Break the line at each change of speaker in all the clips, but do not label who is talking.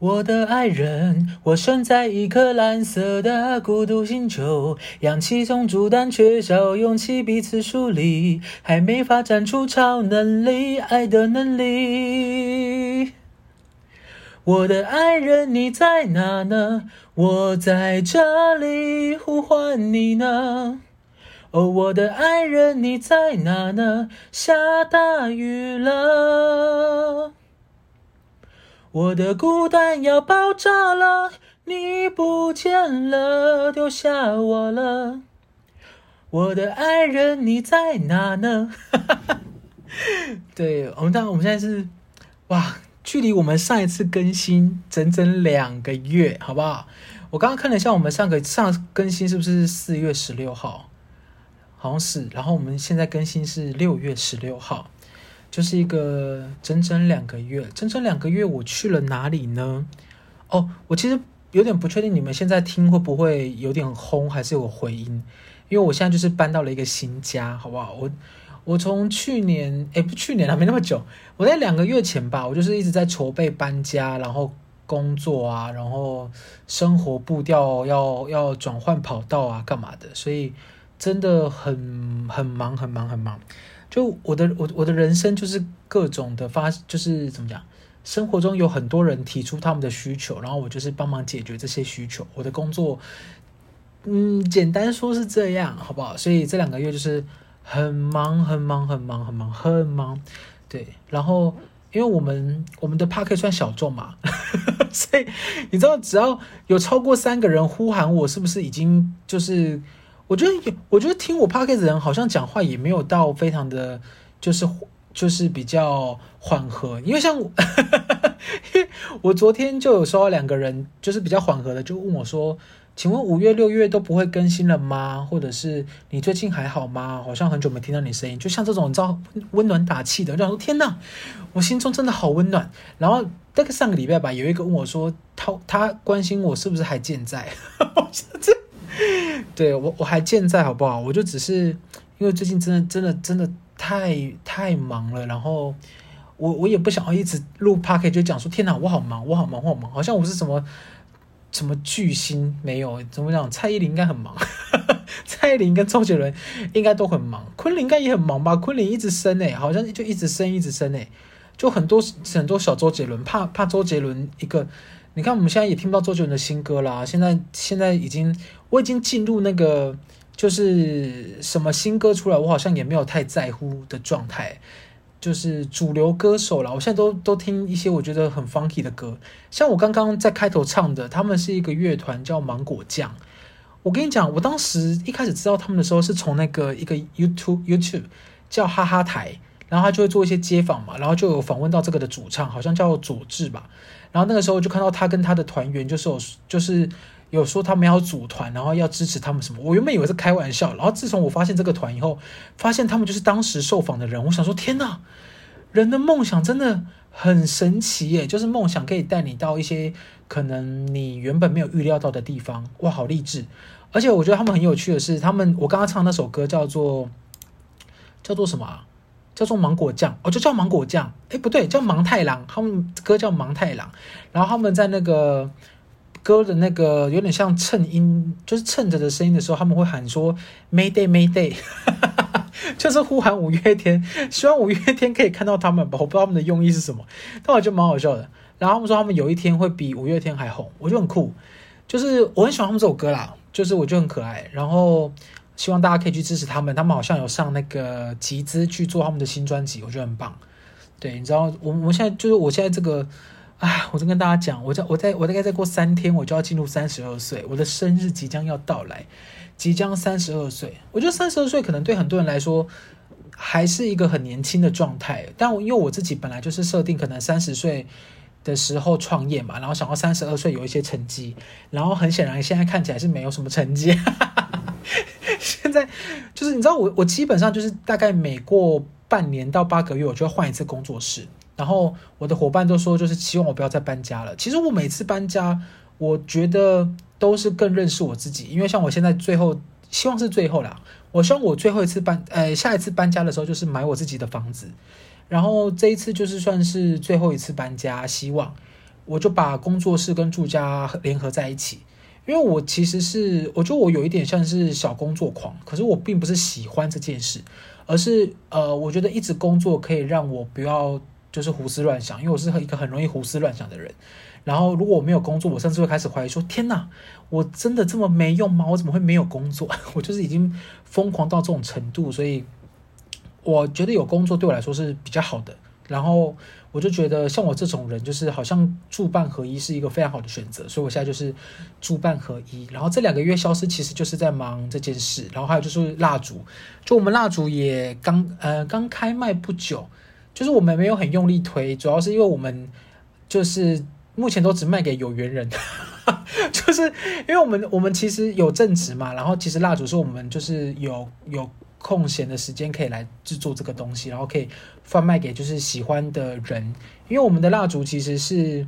我的爱人，我生在一颗蓝色的孤独星球，氧气充足但缺少勇气，彼此疏离，还没发展出超能力，爱的能力。我的爱人，你在哪呢？我在这里呼唤你呢。哦，我的爱人，你在哪呢？下大雨了。我的孤单要爆炸了，你不见了，丢下我了。我的爱人，你在哪呢？对，我们当我们现在是哇，距离我们上一次更新整整两个月，好不好？我刚刚看了一下，我们上个上更新是不是四月十六号？好像是。然后我们现在更新是六月十六号。就是一个整整两个月，整整两个月，我去了哪里呢？哦，我其实有点不确定你们现在听会不会有点轰，还是有回音？因为我现在就是搬到了一个新家，好不好？我我从去年，诶，不，去年还没那么久，我在两个月前吧，我就是一直在筹备搬家，然后工作啊，然后生活步调要要转换跑道啊，干嘛的？所以真的很很忙，很忙，很忙。就我的我我的人生就是各种的发，就是怎么讲？生活中有很多人提出他们的需求，然后我就是帮忙解决这些需求。我的工作，嗯，简单说是这样，好不好？所以这两个月就是很忙，很忙，很忙，很忙，很忙。对，然后因为我们我们的 Podcast 算小众嘛，所以你知道，只要有超过三个人呼喊我，是不是已经就是？我觉得，我觉得听我 podcast 的人好像讲话也没有到非常的，就是就是比较缓和。因为像我，因为我昨天就有收到两个人，就是比较缓和的，就问我说：“请问五月、六月都不会更新了吗？或者是你最近还好吗？好像很久没听到你声音。”就像这种你知道温暖打气的，就想说：“天哪，我心中真的好温暖。”然后大概上个礼拜吧，有一个问我说：“他他关心我是不是还健在？” 我这。对我我还健在好不好？我就只是因为最近真的真的真的太太忙了，然后我我也不想要一直录 Podcast 就讲说天哪，我好忙，我好忙，我好忙，好像我是什么什么巨星没有？怎么讲？蔡依林应该很忙，蔡依林跟周杰伦应该都很忙，昆凌应该也很忙吧？昆凌一直生诶，好像就一直生一直生诶，就很多很多小周杰伦，怕怕周杰伦一个。你看，我们现在也听不到周杰伦的新歌啦。现在，现在已经，我已经进入那个，就是什么新歌出来，我好像也没有太在乎的状态。就是主流歌手啦，我现在都都听一些我觉得很 funky 的歌。像我刚刚在开头唱的，他们是一个乐团叫芒果酱。我跟你讲，我当时一开始知道他们的时候，是从那个一个 YouTube YouTube 叫哈哈台，然后他就会做一些街访嘛，然后就有访问到这个的主唱，好像叫佐治吧。然后那个时候就看到他跟他的团员，就是有就是有说他们要组团，然后要支持他们什么。我原本以为是开玩笑，然后自从我发现这个团以后，发现他们就是当时受访的人。我想说，天哪，人的梦想真的很神奇耶！就是梦想可以带你到一些可能你原本没有预料到的地方，哇，好励志！而且我觉得他们很有趣的是，他们我刚刚唱那首歌叫做叫做什么啊？叫做芒果酱，哦，就叫芒果酱。哎，不对，叫芒太郎。他们歌叫芒太郎。然后他们在那个歌的那个有点像衬音，就是衬着的声音的时候，他们会喊说 “Mayday Mayday”，就是呼喊五月天，希望五月天可以看到他们吧。我不知道他们的用意是什么，但我觉得蛮好笑的。然后他们说他们有一天会比五月天还红，我觉得很酷。就是我很喜欢他们这首歌啦，就是我觉得很可爱。然后。希望大家可以去支持他们，他们好像有上那个集资去做他们的新专辑，我觉得很棒。对，你知道，我我现在就是我现在这个，哎，我就跟大家讲，我在我在我大概再过三天，我就要进入三十二岁，我的生日即将要到来，即将三十二岁。我觉得三十二岁可能对很多人来说还是一个很年轻的状态，但我因为我自己本来就是设定可能三十岁的时候创业嘛，然后想要三十二岁有一些成绩，然后很显然现在看起来是没有什么成绩。现在就是你知道我我基本上就是大概每过半年到八个月我就要换一次工作室，然后我的伙伴都说就是希望我不要再搬家了。其实我每次搬家，我觉得都是更认识我自己，因为像我现在最后希望是最后啦，我希望我最后一次搬呃下一次搬家的时候就是买我自己的房子，然后这一次就是算是最后一次搬家，希望。我就把工作室跟住家联合在一起。因为我其实是，我觉得我有一点像是小工作狂，可是我并不是喜欢这件事，而是呃，我觉得一直工作可以让我不要就是胡思乱想，因为我是一个很容易胡思乱想的人。然后如果我没有工作，我甚至会开始怀疑说：天哪，我真的这么没用吗？我怎么会没有工作？我就是已经疯狂到这种程度，所以我觉得有工作对我来说是比较好的。然后我就觉得，像我这种人，就是好像住办合一是一个非常好的选择，所以我现在就是住办合一。然后这两个月消失，其实就是在忙这件事。然后还有就是蜡烛，就我们蜡烛也刚呃刚开卖不久，就是我们没有很用力推，主要是因为我们就是目前都只卖给有缘人，就是因为我们我们其实有正职嘛，然后其实蜡烛是我们就是有有。空闲的时间可以来制作这个东西，然后可以贩卖给就是喜欢的人。因为我们的蜡烛其实是，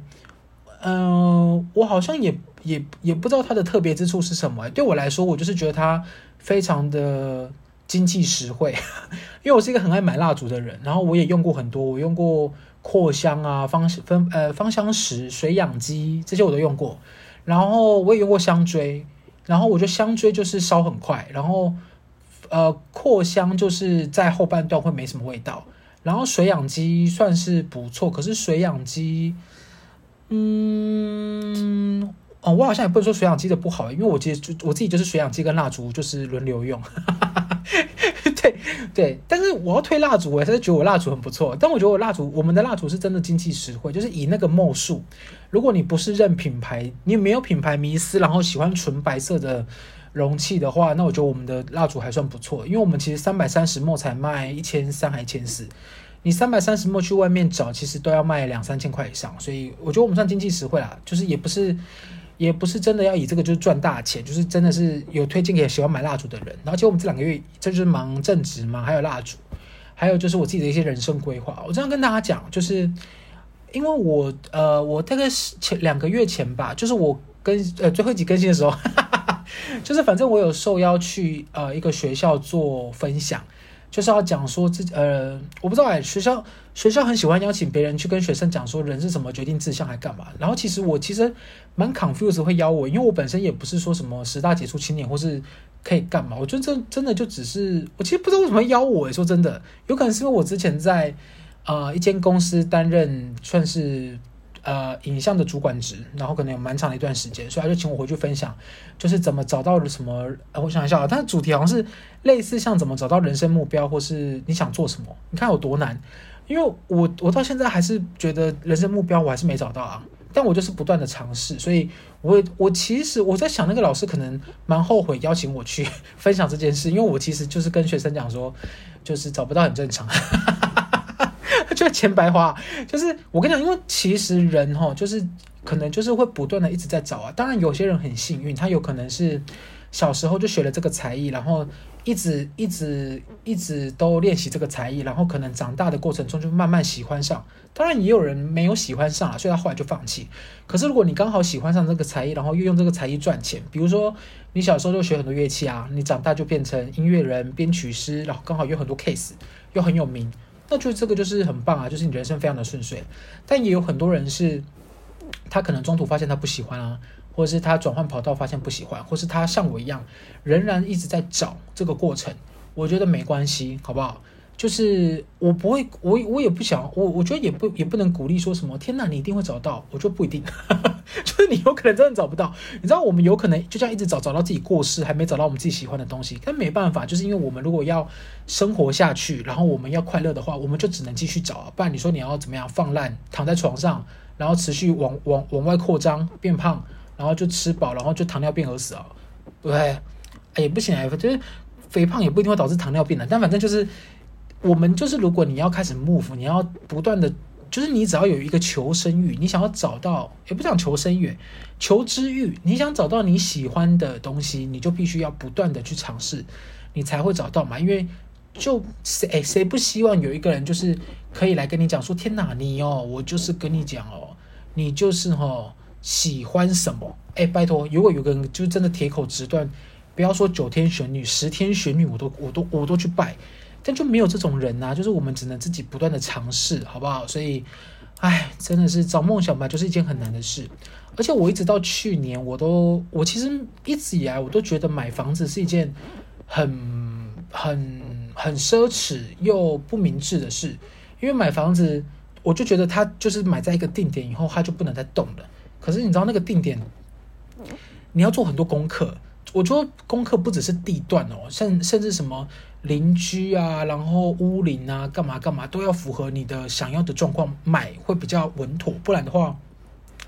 嗯、我好像也也也不知道它的特别之处是什么。对我来说，我就是觉得它非常的经济实惠。因为我是一个很爱买蜡烛的人，然后我也用过很多，我用过扩香啊、芳芬呃芳香石、水氧机这些我都用过，然后我也用过香锥，然后我觉得香锥就是烧很快，然后。呃，扩香就是在后半段会没什么味道，然后水氧机算是不错，可是水氧机，嗯，哦，我好像也不能说水氧机的不好，因为我其实我自己就是水氧机跟蜡烛就是轮流用，对对，但是我要推蜡烛，我还是觉得我蜡烛很不错，但我觉得我蜡烛，我们的蜡烛是真的经济实惠，就是以那个墨数，如果你不是认品牌，你没有品牌迷思，然后喜欢纯白色的。容器的话，那我觉得我们的蜡烛还算不错，因为我们其实三百三十 ml 才卖一千三还一千四，你三百三十 ml 去外面找，其实都要卖两三千块以上，所以我觉得我们算经济实惠啦，就是也不是也不是真的要以这个就是赚大钱，就是真的是有推荐给喜欢买蜡烛的人。然后其实我们这两个月这就是忙正职嘛，还有蜡烛，还有就是我自己的一些人生规划。我这样跟大家讲，就是因为我呃我大概是前两个月前吧，就是我跟呃最后一集更新的时候。就是反正我有受邀去呃一个学校做分享，就是要讲说自己呃我不知道哎，学校学校很喜欢邀请别人去跟学生讲说人是怎么决定志向还干嘛。然后其实我其实蛮 confused 会邀我，因为我本身也不是说什么十大杰出青年或是可以干嘛。我觉得这真的就只是我其实不知道为什么邀我。说真的，有可能是因为我之前在呃一间公司担任算是。呃，影像的主管职，然后可能有蛮长的一段时间，所以他就请我回去分享，就是怎么找到了什么。呃，我想一下啊，但是主题好像是类似像怎么找到人生目标，或是你想做什么？你看有多难？因为我我到现在还是觉得人生目标我还是没找到啊，但我就是不断的尝试，所以我我其实我在想，那个老师可能蛮后悔邀请我去分享这件事，因为我其实就是跟学生讲说，就是找不到很正常。就钱白花，就是我跟你讲，因为其实人哈，就是可能就是会不断的一直在找啊。当然，有些人很幸运，他有可能是小时候就学了这个才艺，然后一直一直一直都练习这个才艺，然后可能长大的过程中就慢慢喜欢上。当然，也有人没有喜欢上啊，所以他后来就放弃。可是，如果你刚好喜欢上这个才艺，然后又用这个才艺赚钱，比如说你小时候就学很多乐器啊，你长大就变成音乐人、编曲师，然后刚好有很多 case，又很有名。那就这个就是很棒啊，就是你人生非常的顺遂，但也有很多人是，他可能中途发现他不喜欢啊，或者是他转换跑道发现不喜欢，或是他像我一样，仍然一直在找这个过程，我觉得没关系，好不好？就是我不会，我我也不想，我我觉得也不也不能鼓励说什么，天哪，你一定会找到，我就不一定，就是你有可能真的找不到。你知道，我们有可能就这样一直找，找到自己过世，还没找到我们自己喜欢的东西。但没办法，就是因为我们如果要生活下去，然后我们要快乐的话，我们就只能继续找。不然你说你要怎么样放烂，躺在床上，然后持续往往往外扩张变胖，然后就吃饱，然后就糖尿病而死啊？对，哎也不行，就是肥胖也不一定会导致糖尿病的，但反正就是。我们就是，如果你要开始 move，你要不断的，就是你只要有一个求生欲，你想要找到，也不想求生欲，求知欲，你想找到你喜欢的东西，你就必须要不断的去尝试，你才会找到嘛。因为就谁诶谁不希望有一个人就是可以来跟你讲说，天哪，你哦，我就是跟你讲哦，你就是哦喜欢什么？诶，拜托，如果有个人就真的铁口直断，不要说九天玄女、十天玄女，我都我都我都去拜。但就没有这种人呐、啊，就是我们只能自己不断的尝试，好不好？所以，哎，真的是找梦想吧，就是一件很难的事。而且我一直到去年，我都我其实一直以来我都觉得买房子是一件很很很奢侈又不明智的事，因为买房子，我就觉得它就是买在一个定点以后，它就不能再动了。可是你知道那个定点，你要做很多功课。我觉得功课不只是地段哦，甚甚至什么邻居啊，然后屋龄啊，干嘛干嘛都要符合你的想要的状况，买会比较稳妥。不然的话，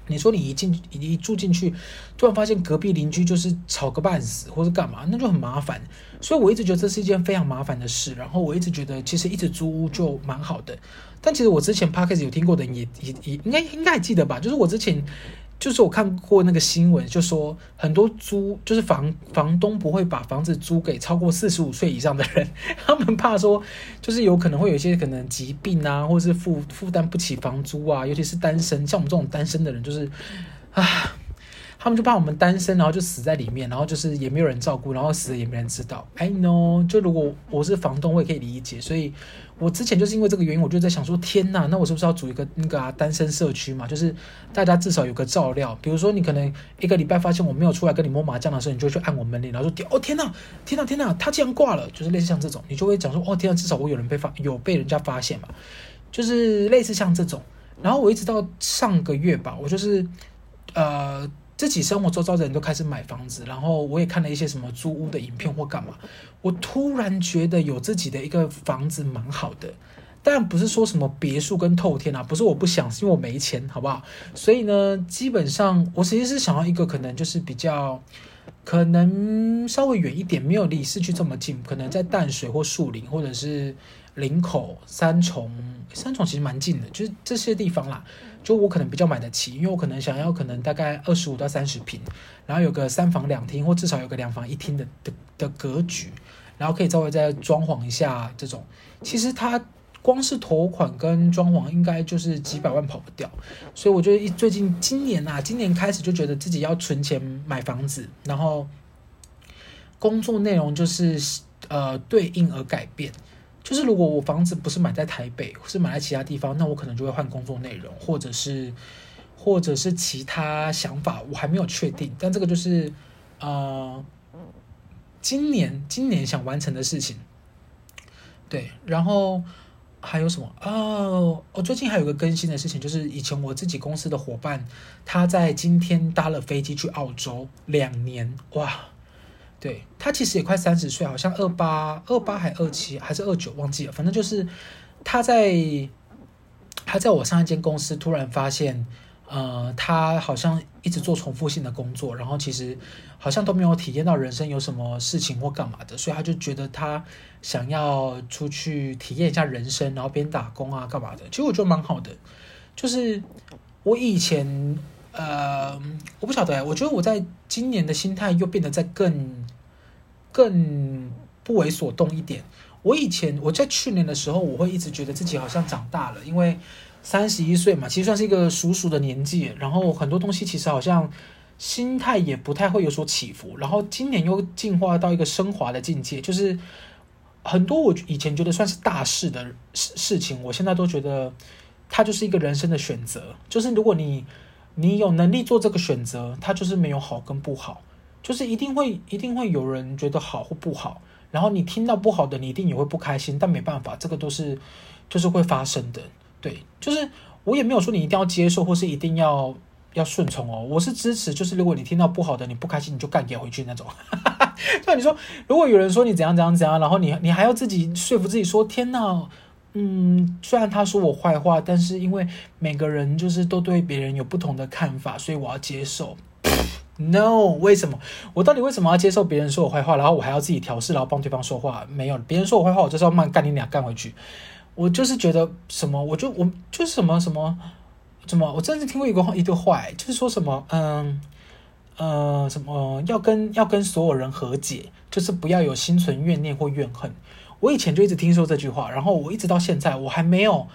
你说你一进一住进去，突然发现隔壁邻居就是吵个半死，或是干嘛，那就很麻烦。所以我一直觉得这是一件非常麻烦的事。然后我一直觉得，其实一直租屋就蛮好的。但其实我之前 Podcast 有听过的也也也应该应该还记得吧？就是我之前。就是我看过那个新闻，就说很多租就是房房东不会把房子租给超过四十五岁以上的人，他们怕说就是有可能会有一些可能疾病啊，或者是负负担不起房租啊，尤其是单身，像我们这种单身的人，就是啊。他们就怕我们单身，然后就死在里面，然后就是也没有人照顾，然后死了也没人知道。I know，就如果我是房东，我也可以理解。所以，我之前就是因为这个原因，我就在想说，天呐，那我是不是要组一个那个啊单身社区嘛？就是大家至少有个照料。比如说，你可能一个礼拜发现我没有出来跟你摸麻将的时候，你就去按我门铃，然后说，哦天呐，天呐，天呐，他竟然挂了，就是类似像这种，你就会讲说，哦天呐，至少我有人被发，有被人家发现嘛，就是类似像这种。然后我一直到上个月吧，我就是呃。自己生活周遭的人都开始买房子，然后我也看了一些什么租屋的影片或干嘛，我突然觉得有自己的一个房子蛮好的，但不是说什么别墅跟透天啊，不是我不想，是因为我没钱，好不好？所以呢，基本上我其实是想要一个可能就是比较，可能稍微远一点，没有离市区这么近，可能在淡水或树林或者是林口、三重，三重其实蛮近的，就是这些地方啦。就我可能比较买得起，因为我可能想要可能大概二十五到三十平，然后有个三房两厅，或至少有个两房一厅的的的格局，然后可以稍微再装潢一下这种。其实它光是头款跟装潢应该就是几百万跑不掉，所以我觉得最近今年啊，今年开始就觉得自己要存钱买房子，然后工作内容就是呃对应而改变。就是如果我房子不是买在台北，是买在其他地方，那我可能就会换工作内容，或者是，或者是其他想法，我还没有确定。但这个就是，呃，今年今年想完成的事情。对，然后还有什么？哦，我最近还有个更新的事情，就是以前我自己公司的伙伴，他在今天搭了飞机去澳洲两年，哇！对，他其实也快三十岁，好像二八二八还二七还是二九忘记了，反正就是他在他在我上一间公司突然发现，呃，他好像一直做重复性的工作，然后其实好像都没有体验到人生有什么事情或干嘛的，所以他就觉得他想要出去体验一下人生，然后边打工啊干嘛的。其实我觉得蛮好的，就是我以前呃，我不晓得，我觉得我在今年的心态又变得在更。更不为所动一点。我以前我在去年的时候，我会一直觉得自己好像长大了，因为三十一岁嘛，其实算是一个熟熟的年纪。然后很多东西其实好像心态也不太会有所起伏。然后今年又进化到一个升华的境界，就是很多我以前觉得算是大事的事事情，我现在都觉得它就是一个人生的选择。就是如果你你有能力做这个选择，它就是没有好跟不好。就是一定会一定会有人觉得好或不好，然后你听到不好的，你一定也会不开心。但没办法，这个都是就是会发生的。对，就是我也没有说你一定要接受或是一定要要顺从哦。我是支持，就是如果你听到不好的，你不开心你就干掉回去那种。对，你说如果有人说你怎样怎样怎样，然后你你还要自己说服自己说，天哪，嗯，虽然他说我坏话，但是因为每个人就是都对别人有不同的看法，所以我要接受。No，为什么？我到底为什么要接受别人说我坏话，然后我还要自己调试，然后帮对方说话？没有，别人说我坏话，我就是要慢干你俩干回去。我就是觉得什么，我就我就是什么什么什么，我真的听过一个，一个话，就是说什么，嗯呃什么要跟要跟所有人和解，就是不要有心存怨念或怨恨。我以前就一直听说这句话，然后我一直到现在，我还没有。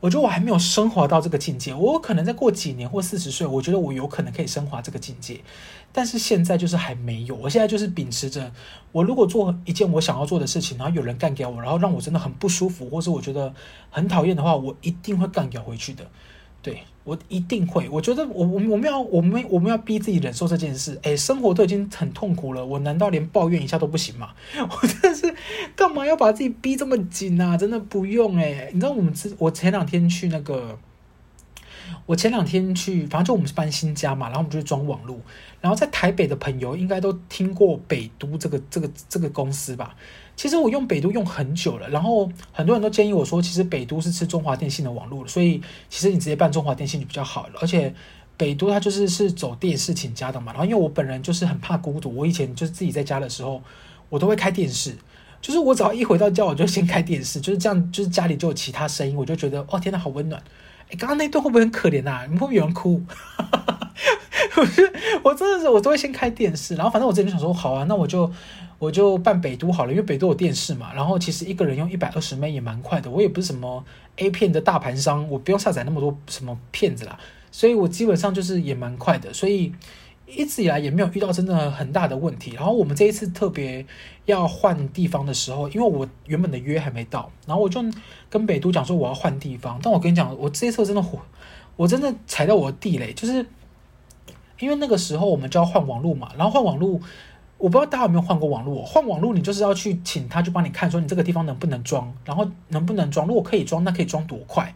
我觉得我还没有升华到这个境界，我可能再过几年或四十岁，我觉得我有可能可以升华这个境界，但是现在就是还没有。我现在就是秉持着，我如果做一件我想要做的事情，然后有人干掉我，然后让我真的很不舒服，或是我觉得很讨厌的话，我一定会干掉回去的。对，我一定会。我觉得我我我们要我们我们要逼自己忍受这件事。哎，生活都已经很痛苦了，我难道连抱怨一下都不行吗？我真的是干嘛要把自己逼这么紧啊？真的不用哎。你知道我们之我前两天去那个，我前两天去，反正就我们是搬新家嘛，然后我们就去装网路。然后在台北的朋友应该都听过北都这个这个这个公司吧？其实我用北都用很久了，然后很多人都建议我说，其实北都是吃中华电信的网络，所以其实你直接办中华电信就比较好了。而且北都它就是是走电视请家的嘛。然后因为我本人就是很怕孤独，我以前就是自己在家的时候，我都会开电视，就是我只要一回到家，我就先开电视，就是这样，就是家里就有其他声音，我就觉得哦天呐，好温暖。哎，刚刚那段会不会很可怜啊？你会不会有人哭？我是我真的是我都会先开电视，然后反正我之前就想说好啊，那我就我就办北都好了，因为北都有电视嘛。然后其实一个人用一百二十 M 也蛮快的，我也不是什么 A 片的大盘商，我不用下载那么多什么片子啦，所以我基本上就是也蛮快的，所以一直以来也没有遇到真的很大的问题。然后我们这一次特别要换地方的时候，因为我原本的约还没到，然后我就跟北都讲说我要换地方，但我跟你讲，我这一次真的火，我真的踩到我的地雷，就是。因为那个时候我们就要换网络嘛，然后换网络，我不知道大家有没有换过网络。换网络你就是要去请他去帮你看，说你这个地方能不能装，然后能不能装。如果可以装，那可以装多快？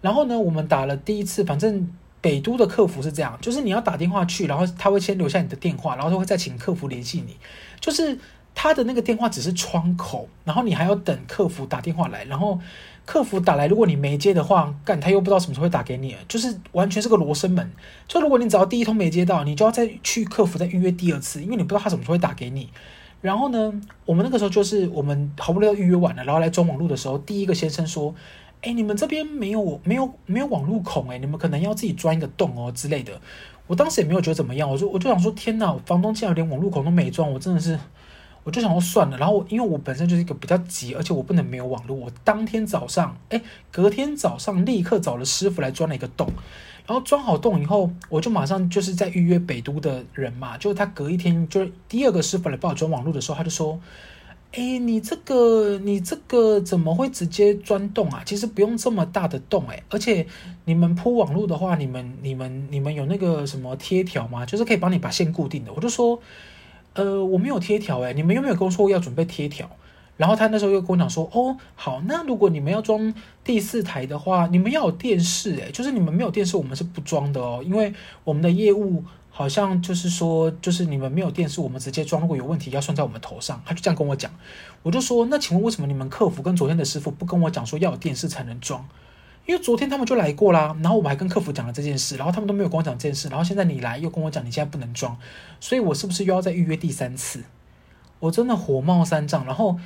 然后呢，我们打了第一次，反正北都的客服是这样，就是你要打电话去，然后他会先留下你的电话，然后他会再请客服联系你。就是他的那个电话只是窗口，然后你还要等客服打电话来，然后。客服打来，如果你没接的话，干他又不知道什么时候会打给你，就是完全是个罗生门。就如果你只要第一通没接到，你就要再去客服再预约第二次，因为你不知道他什么时候会打给你。然后呢，我们那个时候就是我们好不容易预约完了，然后来装网络的时候，第一个先生说：“哎，你们这边没有没有没有网络孔，哎，你们可能要自己钻一个洞哦之类的。”我当时也没有觉得怎么样，我就我就想说：“天哪，房东竟然连网络孔都没装，我真的是。”我就想说算了，然后因为我本身就是一个比较急，而且我不能没有网络。我当天早上，哎，隔天早上立刻找了师傅来钻了一个洞，然后钻好洞以后，我就马上就是在预约北都的人嘛。就是他隔一天，就是第二个师傅来帮我装网络的时候，他就说：“哎，你这个你这个怎么会直接钻洞啊？其实不用这么大的洞，哎，而且你们铺网络的话，你们你们你们有那个什么贴条吗？就是可以帮你把线固定的。”我就说。呃，我没有贴条诶，你们有没有跟我说要准备贴条？然后他那时候又跟我讲说，哦，好，那如果你们要装第四台的话，你们要有电视诶，就是你们没有电视，我们是不装的哦，因为我们的业务好像就是说，就是你们没有电视，我们直接装，如果有问题要算在我们头上。他就这样跟我讲，我就说，那请问为什么你们客服跟昨天的师傅不跟我讲说要有电视才能装？因为昨天他们就来过啦，然后我们还跟客服讲了这件事，然后他们都没有跟我讲这件事，然后现在你来又跟我讲你现在不能装，所以我是不是又要再预约第三次？我真的火冒三丈。然后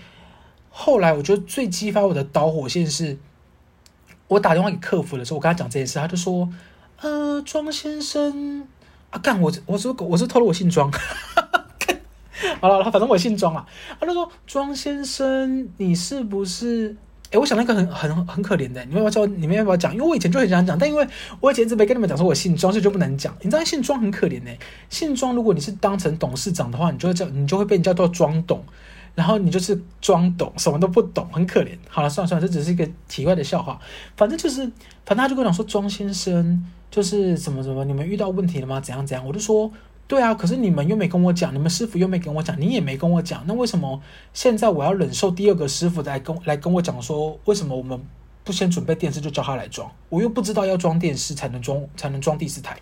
后来我觉得最激发我的导火线是，我打电话给客服的时候，我跟他讲这件事，他就说：“呃，庄先生啊，干我我是我是透露我姓庄，好了，反正我姓庄啊。”他就说：“庄先生，你是不是？”哎，我想那个很很很可怜的，你们要不要你们要不要讲？因为我以前就很想讲，但因为我以前一直没跟你们讲说我姓庄，所以就不能讲。你知道姓庄很可怜呢，姓庄如果你是当成董事长的话，你就会叫你就会被人叫做庄董，然后你就是庄董，什么都不懂，很可怜。好了，算了算了，这只是一个题外的笑话。反正就是，反正他就跟我讲说，庄先生就是怎么怎么，你们遇到问题了吗？怎样怎样？我就说。对啊，可是你们又没跟我讲，你们师傅又没跟我讲，你也没跟我讲，那为什么现在我要忍受第二个师傅来跟来跟我讲说，为什么我们不先准备电视就叫他来装？我又不知道要装电视才能装才能装第四台，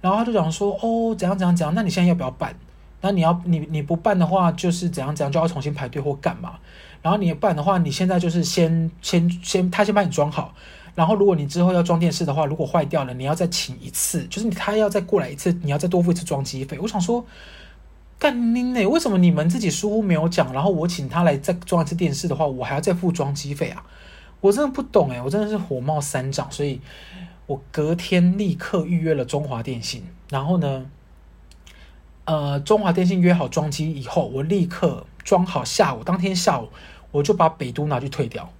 然后他就讲说，哦，怎样怎样怎样，那你现在要不要办？那你要你你不办的话，就是怎样怎样就要重新排队或干嘛？然后你办的话，你现在就是先先先他先帮你装好。然后，如果你之后要装电视的话，如果坏掉了，你要再请一次，就是他要再过来一次，你要再多付一次装机费。我想说，干你呢？为什么你们自己疏忽没有讲？然后我请他来再装一次电视的话，我还要再付装机费啊？我真的不懂诶，我真的是火冒三丈，所以我隔天立刻预约了中华电信。然后呢，呃，中华电信约好装机以后，我立刻装好，下午当天下午我就把北都拿去退掉。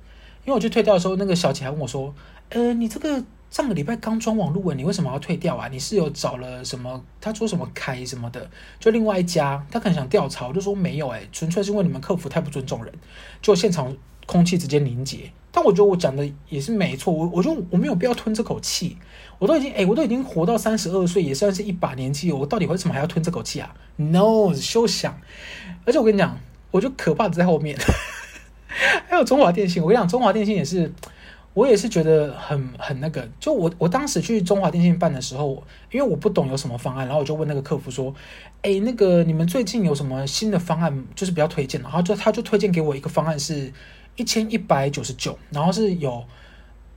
因为我去退掉的时候，那个小姐还问我说：“呃，你这个上个礼拜刚装网路，你为什么要退掉啊？你是有找了什么？他说什么开什么的？就另外一家，他可能想调查。我就说没有，哎，纯粹是因为你们客服太不尊重人，就现场空气直接凝结。但我觉得我讲的也是没错，我我就我没有必要吞这口气，我都已经哎，我都已经活到三十二岁，也算是一把年纪，我到底为什么还要吞这口气啊？No，休想！而且我跟你讲，我就可怕的在后面，还有中华电信，我跟你讲，中华电信也是。我也是觉得很很那个，就我我当时去中华电信办的时候，因为我不懂有什么方案，然后我就问那个客服说：“哎，那个你们最近有什么新的方案，就是比较推荐？”然后就他就推荐给我一个方案是一千一百九十九，然后是有。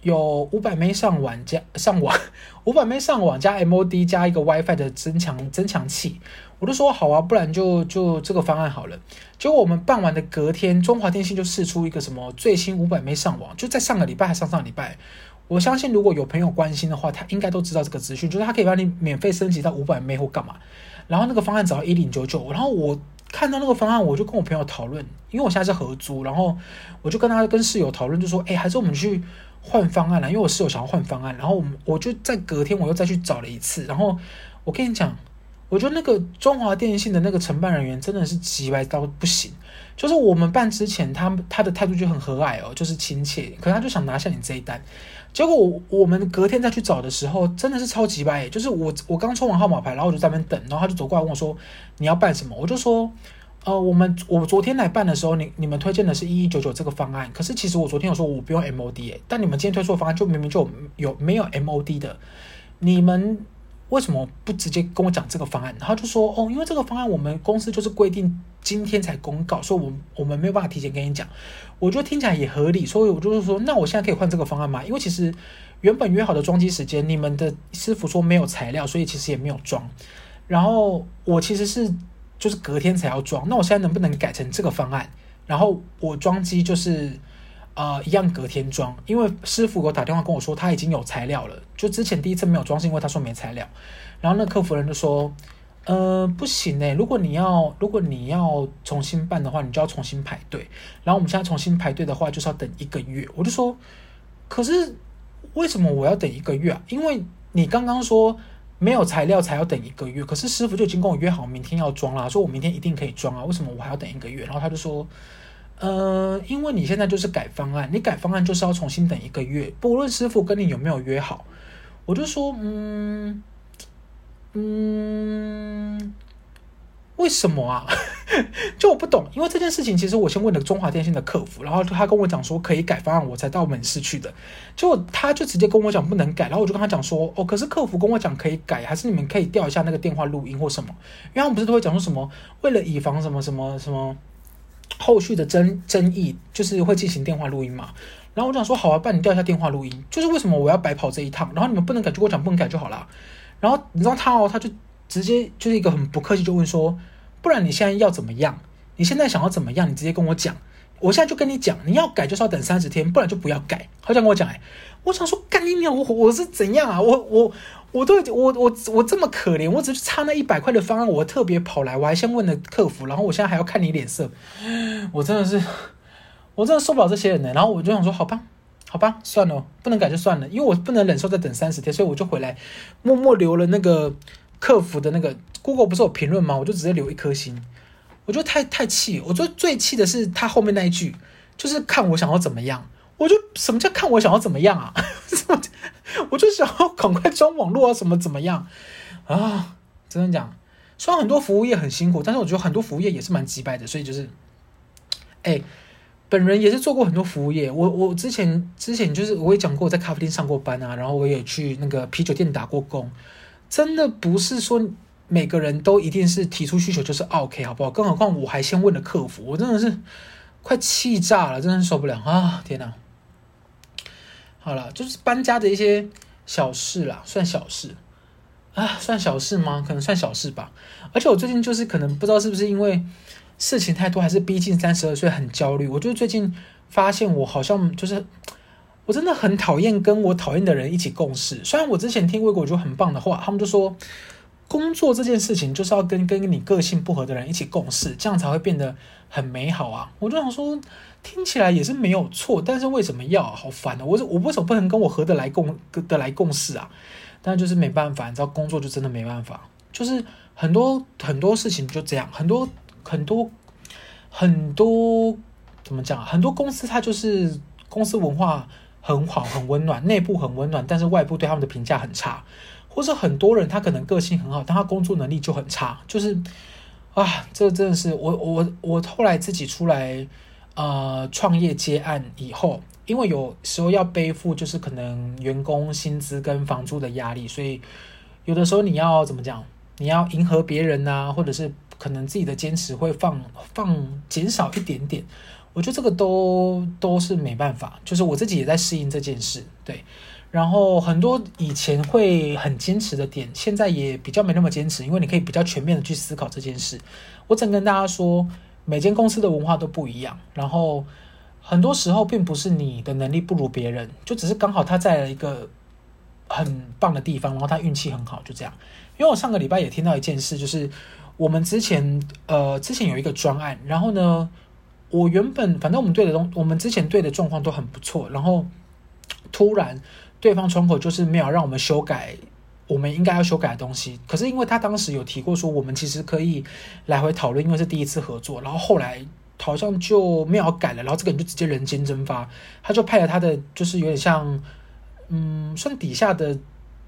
有五百 M 上网加上网，五百 M 上网加 MOD 加一个 WiFi 的增强增强器，我就说好啊，不然就就这个方案好了。结果我们办完的隔天，中华电信就试出一个什么最新五百 M 上网，就在上个礼拜还上上礼拜。我相信如果有朋友关心的话，他应该都知道这个资讯，就是他可以帮你免费升级到五百 M 或干嘛。然后那个方案只要一零九九，然后我看到那个方案，我就跟我朋友讨论，因为我现在是合租，然后我就跟他跟室友讨论，就说，哎，还是我们去。换方案了，因为我室友想要换方案，然后我们我就在隔天我又再去找了一次，然后我跟你讲，我觉得那个中华电信的那个承办人员真的是急歪到不行，就是我们办之前他他的态度就很和蔼哦，就是亲切，可他就想拿下你这一单，结果我我们隔天再去找的时候，真的是超级歪，就是我我刚抽完号码牌，然后我就在那边等，然后他就走过来问我说，你要办什么，我就说。呃，我们我昨天来办的时候，你你们推荐的是一一九九这个方案，可是其实我昨天有说我不用 MOD，但你们今天推出的方案就明明就有没有 MOD 的，你们为什么不直接跟我讲这个方案？然后就说哦，因为这个方案我们公司就是规定今天才公告，所以我我们没有办法提前跟你讲。我觉得听起来也合理，所以我就是说，那我现在可以换这个方案吗？因为其实原本约好的装机时间，你们的师傅说没有材料，所以其实也没有装。然后我其实是。就是隔天才要装，那我现在能不能改成这个方案？然后我装机就是，呃，一样隔天装，因为师傅给我打电话跟我说他已经有材料了，就之前第一次没有装是因为他说没材料，然后那客服人就说，呃，不行欸，如果你要如果你要重新办的话，你就要重新排队，然后我们现在重新排队的话就是要等一个月，我就说，可是为什么我要等一个月啊？因为你刚刚说。没有材料才要等一个月，可是师傅就已经跟我约好明天要装了，说我明天一定可以装啊，为什么我还要等一个月？然后他就说，呃，因为你现在就是改方案，你改方案就是要重新等一个月，不论师傅跟你有没有约好。我就说，嗯嗯。为什么啊？就我不懂，因为这件事情其实我先问了中华电信的客服，然后他跟我讲说可以改方案，我才到门市去的。就他就直接跟我讲不能改，然后我就跟他讲说哦，可是客服跟我讲可以改，还是你们可以调一下那个电话录音或什么？因为他们不是都会讲说什么为了以防什么什么什么后续的争争议，就是会进行电话录音嘛。然后我就想说好啊，帮你调一下电话录音，就是为什么我要白跑这一趟？然后你们不能改就跟我讲不能改就好了。然后你知道他哦，他就。直接就是一个很不客气，就问说，不然你现在要怎么样？你现在想要怎么样？你直接跟我讲，我现在就跟你讲，你要改就是要等三十天，不然就不要改。好像跟我讲，哎，我想说干你娘，我我是怎样啊？我我我都我我我这么可怜，我只是差那一百块的方案，我特别跑来，我还先问了客服，然后我现在还要看你脸色，我真的是，我真的受不了这些人呢。然后我就想说，好吧，好吧，算了，不能改就算了，因为我不能忍受再等三十天，所以我就回来默默留了那个。客服的那个 Google 不是有评论吗？我就直接留一颗心，我就太太气。我觉得最气的是他后面那一句，就是看我想要怎么样。我就什么叫看我想要怎么样啊？我就想要赶快装网络啊，什么怎么样啊？真的讲，虽然很多服务业很辛苦，但是我觉得很多服务业也是蛮机掰的。所以就是，哎，本人也是做过很多服务业。我我之前之前就是我也讲过，在咖啡店上过班啊，然后我也去那个啤酒店打过工。真的不是说每个人都一定是提出需求就是 OK，好不好？更何况我还先问了客服，我真的是快气炸了，真的受不了啊！天哪！好了，就是搬家的一些小事啦，算小事啊？算小事吗？可能算小事吧。而且我最近就是可能不知道是不是因为事情太多，还是逼近三十二岁很焦虑。我就最近发现我好像就是。我真的很讨厌跟我讨厌的人一起共事。虽然我之前听过一句很棒的话，他们就说，工作这件事情就是要跟跟你个性不合的人一起共事，这样才会变得很美好啊。我就想说，听起来也是没有错，但是为什么要？好烦啊！我我为什么不能跟我合得来共得来共事啊？但就是没办法，你知道，工作就真的没办法，就是很多很多事情就这样，很多很多很多怎么讲？很多公司它就是。公司文化很好，很温暖，内部很温暖，但是外部对他们的评价很差，或是很多人他可能个性很好，但他工作能力就很差，就是啊，这真的是我我我后来自己出来呃创业接案以后，因为有时候要背负就是可能员工薪资跟房租的压力，所以有的时候你要怎么讲，你要迎合别人啊，或者是可能自己的坚持会放放减少一点点。我觉得这个都都是没办法，就是我自己也在适应这件事，对。然后很多以前会很坚持的点，现在也比较没那么坚持，因为你可以比较全面的去思考这件事。我只能跟大家说，每间公司的文化都不一样，然后很多时候并不是你的能力不如别人，就只是刚好他在了一个很棒的地方，然后他运气很好，就这样。因为我上个礼拜也听到一件事，就是我们之前呃之前有一个专案，然后呢。我原本反正我们队的东，我们之前队的状况都很不错，然后突然对方窗口就是没有让我们修改我们应该要修改的东西。可是因为他当时有提过说我们其实可以来回讨论，因为是第一次合作，然后后来好像就没有改了，然后这个人就直接人间蒸发，他就派了他的就是有点像嗯算底下的。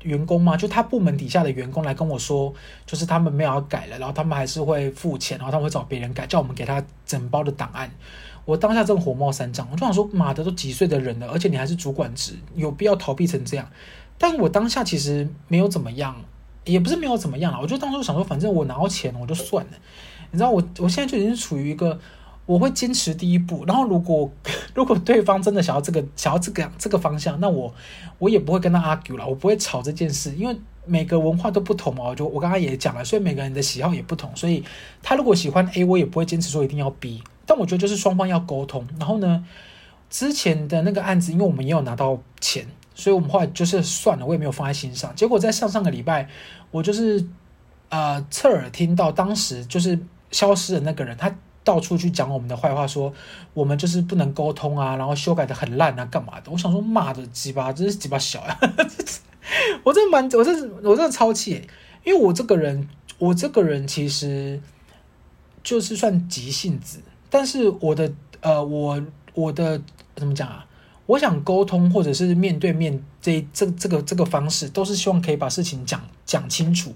员工嘛，就他部门底下的员工来跟我说，就是他们没有要改了，然后他们还是会付钱，然后他们会找别人改，叫我们给他整包的档案。我当下真的火冒三丈，我就想说，妈的，都几岁的人了，而且你还是主管职，有必要逃避成这样？但我当下其实没有怎么样，也不是没有怎么样啦，我就当初想说，反正我拿到钱我就算了。你知道我，我现在就已经处于一个。我会坚持第一步，然后如果 如果对方真的想要这个想要这个这个方向，那我我也不会跟他 argue 了，我不会吵这件事，因为每个文化都不同嘛。我就我刚刚也讲了，所以每个人的喜好也不同，所以他如果喜欢 A，我也不会坚持说一定要 B。但我觉得就是双方要沟通。然后呢，之前的那个案子，因为我们也有拿到钱，所以我们后来就是算了，我也没有放在心上。结果在上上个礼拜，我就是呃侧耳听到当时就是消失的那个人，他。到处去讲我们的坏话，说我们就是不能沟通啊，然后修改的很烂啊，干嘛的？我想说，骂的鸡巴，真是鸡巴小呀！我真的蛮，我真是，我真的超气，因为我这个人，我这个人其实就是算急性子，但是我的呃，我我的怎么讲啊？我想沟通或者是面对面这这这个这个方式，都是希望可以把事情讲讲清楚，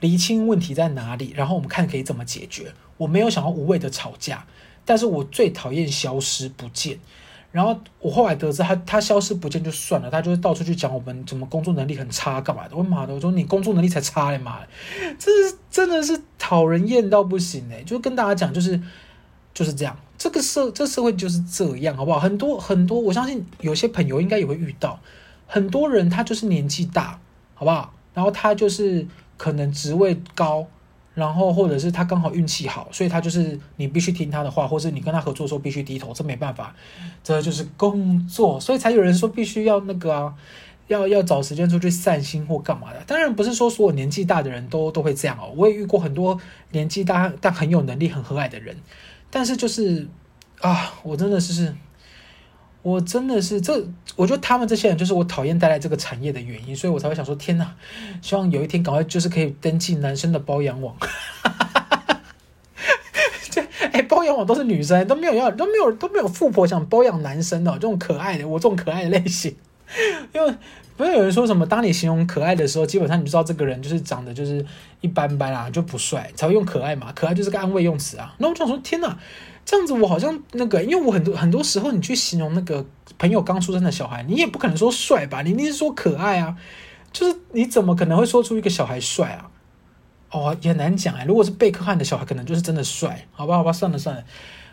厘清问题在哪里，然后我们看可以怎么解决。我没有想要无谓的吵架，但是我最讨厌消失不见。然后我后来得知他，他消失不见就算了，他就是到处去讲我们怎么工作能力很差，干嘛的？我妈的，我说你工作能力才差嘞，妈的，这是真的是讨人厌到不行哎！就跟大家讲，就是就是这样，这个社这社会就是这样，好不好？很多很多，我相信有些朋友应该也会遇到，很多人他就是年纪大，好不好？然后他就是可能职位高。然后，或者是他刚好运气好，所以他就是你必须听他的话，或是你跟他合作的时候必须低头，这没办法，这就是工作，所以才有人说必须要那个啊，要要找时间出去散心或干嘛的。当然不是说所有年纪大的人都都会这样哦，我也遇过很多年纪大但很有能力、很和蔼的人，但是就是啊，我真的是。我真的是这，我觉得他们这些人就是我讨厌带来这个产业的原因，所以我才会想说，天哪，希望有一天赶快就是可以登记男生的包养网。这哎，包养网都是女生，都没有要，都没有都没有富婆想包养男生的这种可爱的，我这种可爱的类型。因为不是有人说什么，当你形容可爱的时候，基本上你就知道这个人就是长得就是一般般啊，就不帅，才会用可爱嘛。可爱就是个安慰用词啊。那我就想说，天哪！这样子我好像那个，因为我很多很多时候你去形容那个朋友刚出生的小孩，你也不可能说帅吧，你一定是说可爱啊。就是你怎么可能会说出一个小孩帅啊？哦，也难讲哎。如果是贝克汉的小孩，可能就是真的帅，好吧，好吧，算了算了，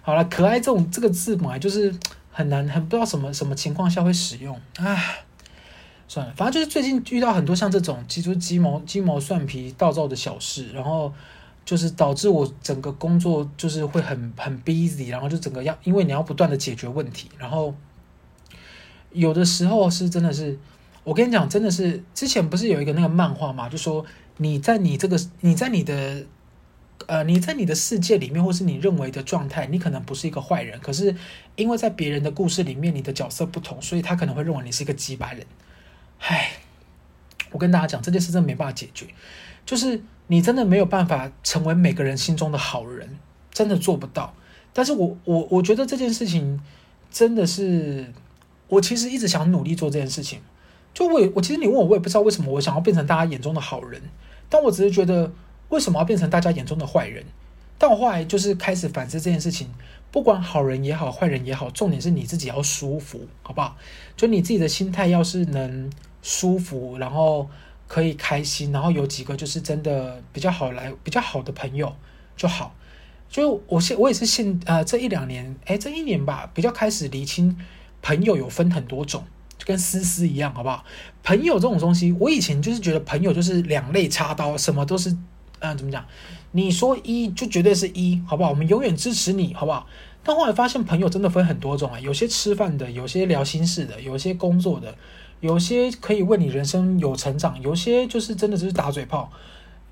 好了，可爱这种这个字本来就是很难，很不知道什么什么情况下会使用啊。算了，反正就是最近遇到很多像这种，其实鸡毛鸡毛蒜皮、道造的小事，然后。就是导致我整个工作就是会很很 busy，然后就整个要，因为你要不断的解决问题，然后有的时候是真的是，我跟你讲，真的是之前不是有一个那个漫画嘛，就说你在你这个你在你的呃你在你的世界里面，或是你认为的状态，你可能不是一个坏人，可是因为在别人的故事里面，你的角色不同，所以他可能会认为你是一个机掰人。唉，我跟大家讲，这件事真的没办法解决，就是。你真的没有办法成为每个人心中的好人，真的做不到。但是我我我觉得这件事情真的是，我其实一直想努力做这件事情。就我，我其实你问我，我也不知道为什么我想要变成大家眼中的好人，但我只是觉得为什么要变成大家眼中的坏人？但我后来就是开始反思这件事情，不管好人也好，坏人也好，重点是你自己要舒服，好不好？就你自己的心态要是能舒服，然后可以开心，然后有几个就是真的比较好来比较好的朋友就好。就我现我也是现呃这一两年，哎，这一年吧，比较开始厘清朋友有分很多种。就跟思思一样，好不好？朋友这种东西，我以前就是觉得朋友就是两肋插刀，什么都是，嗯，怎么讲？你说一就绝对是一，好不好？我们永远支持你，好不好？但后来发现，朋友真的分很多种啊，有些吃饭的，有些聊心事的，有些工作的，有些可以为你人生有成长，有些就是真的只是打嘴炮。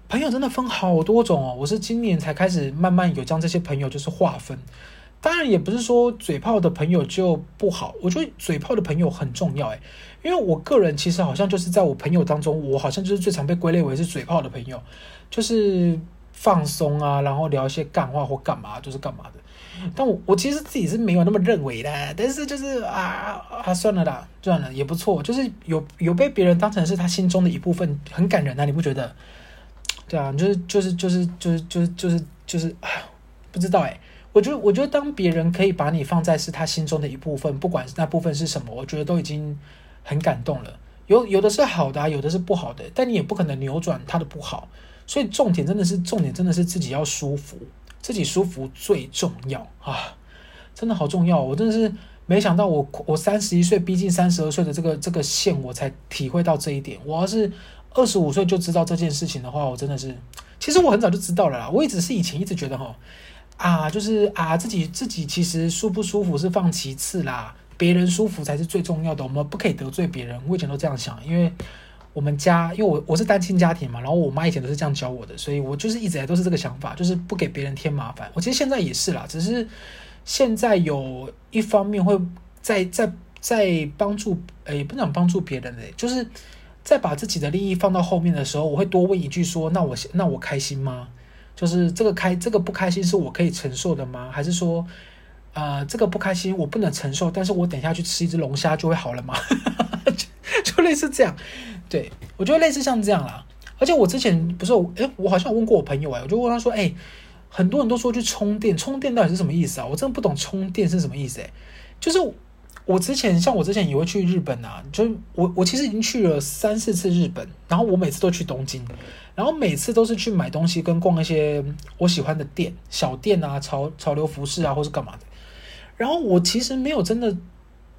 朋友真的分好多种哦，我是今年才开始慢慢有将这些朋友就是划分。当然也不是说嘴炮的朋友就不好，我觉得嘴炮的朋友很重要诶，因为我个人其实好像就是在我朋友当中，我好像就是最常被归类为是嘴炮的朋友，就是放松啊，然后聊一些干话或干嘛，就是干嘛的。但我我其实自己是没有那么认为的，但是就是啊啊算了啦，算了也不错，就是有有被别人当成是他心中的一部分，很感人啊，你不觉得？对啊，就是就是就是就是就是就是就是，不知道诶。我觉得，我觉得当别人可以把你放在是他心中的一部分，不管是那部分是什么，我觉得都已经很感动了。有有的是好的啊，有的是不好的，但你也不可能扭转他的不好。所以重点真的是重点，真的是自己要舒服，自己舒服最重要啊！真的好重要，我真的是没想到我，我我三十一岁逼近三十二岁的这个这个线，我才体会到这一点。我要是二十五岁就知道这件事情的话，我真的是，其实我很早就知道了啦。我也只是以前一直觉得哈。啊，就是啊，自己自己其实舒不舒服是放其次啦，别人舒服才是最重要的。我们不可以得罪别人，我以前都这样想，因为我们家，因为我我是单亲家庭嘛，然后我妈以前都是这样教我的，所以我就是一直来都是这个想法，就是不给别人添麻烦。我其实现在也是啦，只是现在有一方面会在在在帮助，诶，不想帮助别人诶，就是在把自己的利益放到后面的时候，我会多问一句说，那我那我开心吗？就是这个开这个不开心是我可以承受的吗？还是说，呃，这个不开心我不能承受，但是我等一下去吃一只龙虾就会好了吗？就就类似这样，对，我觉得类似像这样啦。而且我之前不是，诶，我好像问过我朋友哎，我就问他说，诶，很多人都说去充电，充电到底是什么意思啊？我真的不懂充电是什么意思诶，就是。我之前像我之前也会去日本啊，就我我其实已经去了三四次日本，然后我每次都去东京，然后每次都是去买东西跟逛一些我喜欢的店，小店啊，潮潮流服饰啊，或是干嘛的。然后我其实没有真的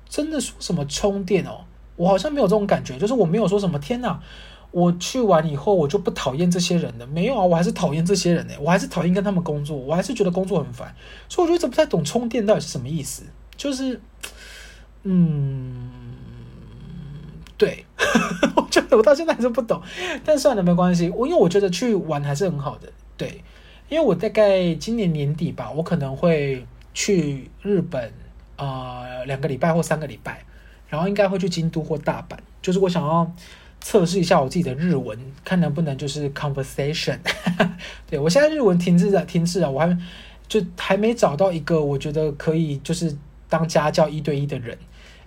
真的说什么充电哦，我好像没有这种感觉，就是我没有说什么天哪，我去完以后我就不讨厌这些人了，没有啊，我还是讨厌这些人呢，我还是讨厌跟他们工作，我还是觉得工作很烦，所以我就一直不太懂充电到底是什么意思，就是。嗯，对，我觉得我到现在还是不懂，但算了，没关系。我因为我觉得去玩还是很好的，对，因为我大概今年年底吧，我可能会去日本啊，呃，两个礼拜或三个礼拜，然后应该会去京都或大阪，就是我想要测试一下我自己的日文，看能不能就是 conversation。对，我现在日文停滞了，停滞了，我还就还没找到一个我觉得可以就是当家教一对一的人。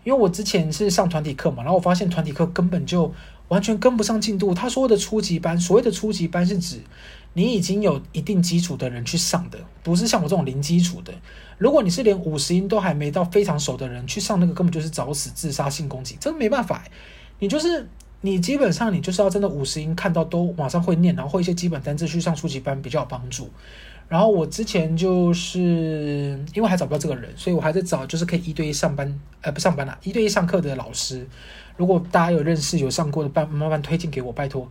因为我之前是上团体课嘛，然后我发现团体课根本就完全跟不上进度。他说的初级班，所谓的初级班是指你已经有一定基础的人去上的，不是像我这种零基础的。如果你是连五十音都还没到非常熟的人去上那个，根本就是找死、自杀性攻击，真的没办法。你就是你基本上你就是要真的五十音看到都马上会念，然后会一些基本单字去上初级班比较有帮助。然后我之前就是因为还找不到这个人，所以我还在找，就是可以一对一上班，呃，不上班啦，一对一上课的老师。如果大家有认识有上过的，办麻烦推荐给我，拜托。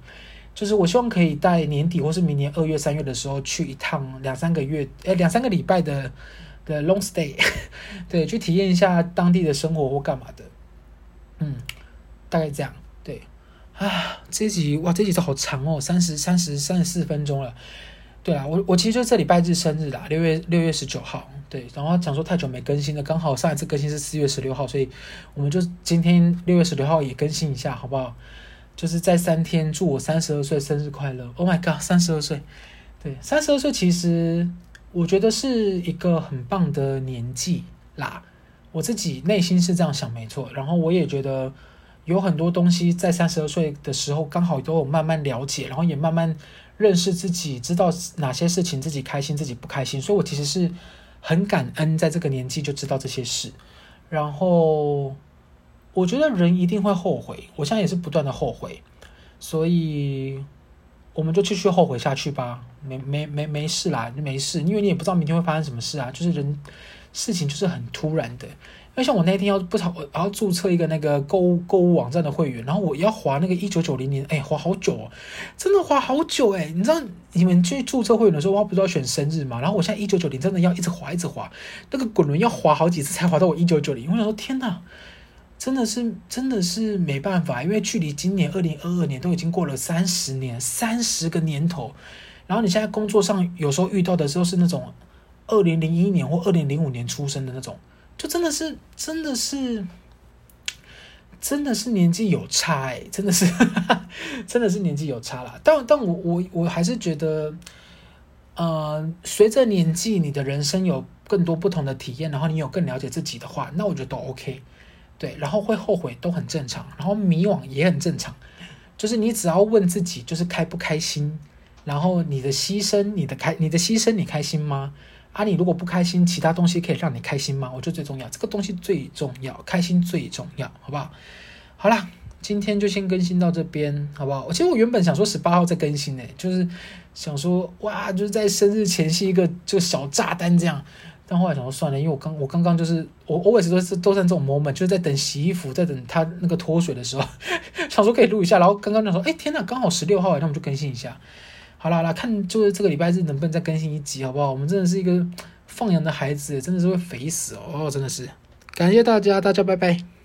就是我希望可以在年底或是明年二月、三月的时候去一趟两三个月，呃，两三个礼拜的的 long stay，对，去体验一下当地的生活或干嘛的。嗯，大概这样。对啊，这集哇，这集都好长哦，三十三十三十四分钟了。对啊，我我其实就这礼拜日生日啦，六月六月十九号。对，然后讲说太久没更新了，刚好上一次更新是四月十六号，所以我们就今天六月十六号也更新一下，好不好？就是在三天祝我三十二岁生日快乐。Oh my god，三十二岁，对，三十二岁其实我觉得是一个很棒的年纪啦。我自己内心是这样想，没错。然后我也觉得有很多东西在三十二岁的时候刚好都有慢慢了解，然后也慢慢认识自己，知道哪些事情自己开心，自己不开心。所以我其实是很感恩，在这个年纪就知道这些事。然后我觉得人一定会后悔，我现在也是不断的后悔，所以。我们就继续后悔下去吧，没没没没事啦，没事，因为你也不知道明天会发生什么事啊。就是人事情就是很突然的，因为像我那天要不常，我要注册一个那个购物购物网站的会员，然后我要滑那个一九九零年，哎，滑好久哦，真的滑好久哎。你知道你们去注册会员的时候，我不是要选生日嘛？然后我现在一九九零真的要一直滑一直滑，那个滚轮要滑好几次才滑到我一九九零。我想说天哪！真的是，真的是没办法，因为距离今年二零二二年都已经过了三十年，三十个年头。然后你现在工作上有时候遇到的时候是那种二零零一年或二零零五年出生的那种，就真的是，真的是，真的是年纪有差哎，真的是，真的是年纪有差啦。但但我我我还是觉得，呃，随着年纪，你的人生有更多不同的体验，然后你有更了解自己的话，那我觉得都 OK。对，然后会后悔都很正常，然后迷惘也很正常，就是你只要问自己，就是开不开心，然后你的牺牲，你的开，你的牺牲，你开心吗？啊，你如果不开心，其他东西可以让你开心吗？我觉得最重要，这个东西最重要，开心最重要，好不好？好啦，今天就先更新到这边，好不好？我其实我原本想说十八号再更新呢，就是想说哇，就是在生日前夕一个就小炸弹这样。但后来想说算了，因为我刚我刚刚就是我我也是都是都在这种 moment，就是在等洗衣服，在等它那个脱水的时候，想说可以录一下。然后刚刚就说，哎天哪，刚好十六号，那我们就更新一下。好啦好啦，看就是这个礼拜日能不能再更新一集，好不好？我们真的是一个放羊的孩子，真的是会肥死，哦，真的是。感谢大家，大家拜拜。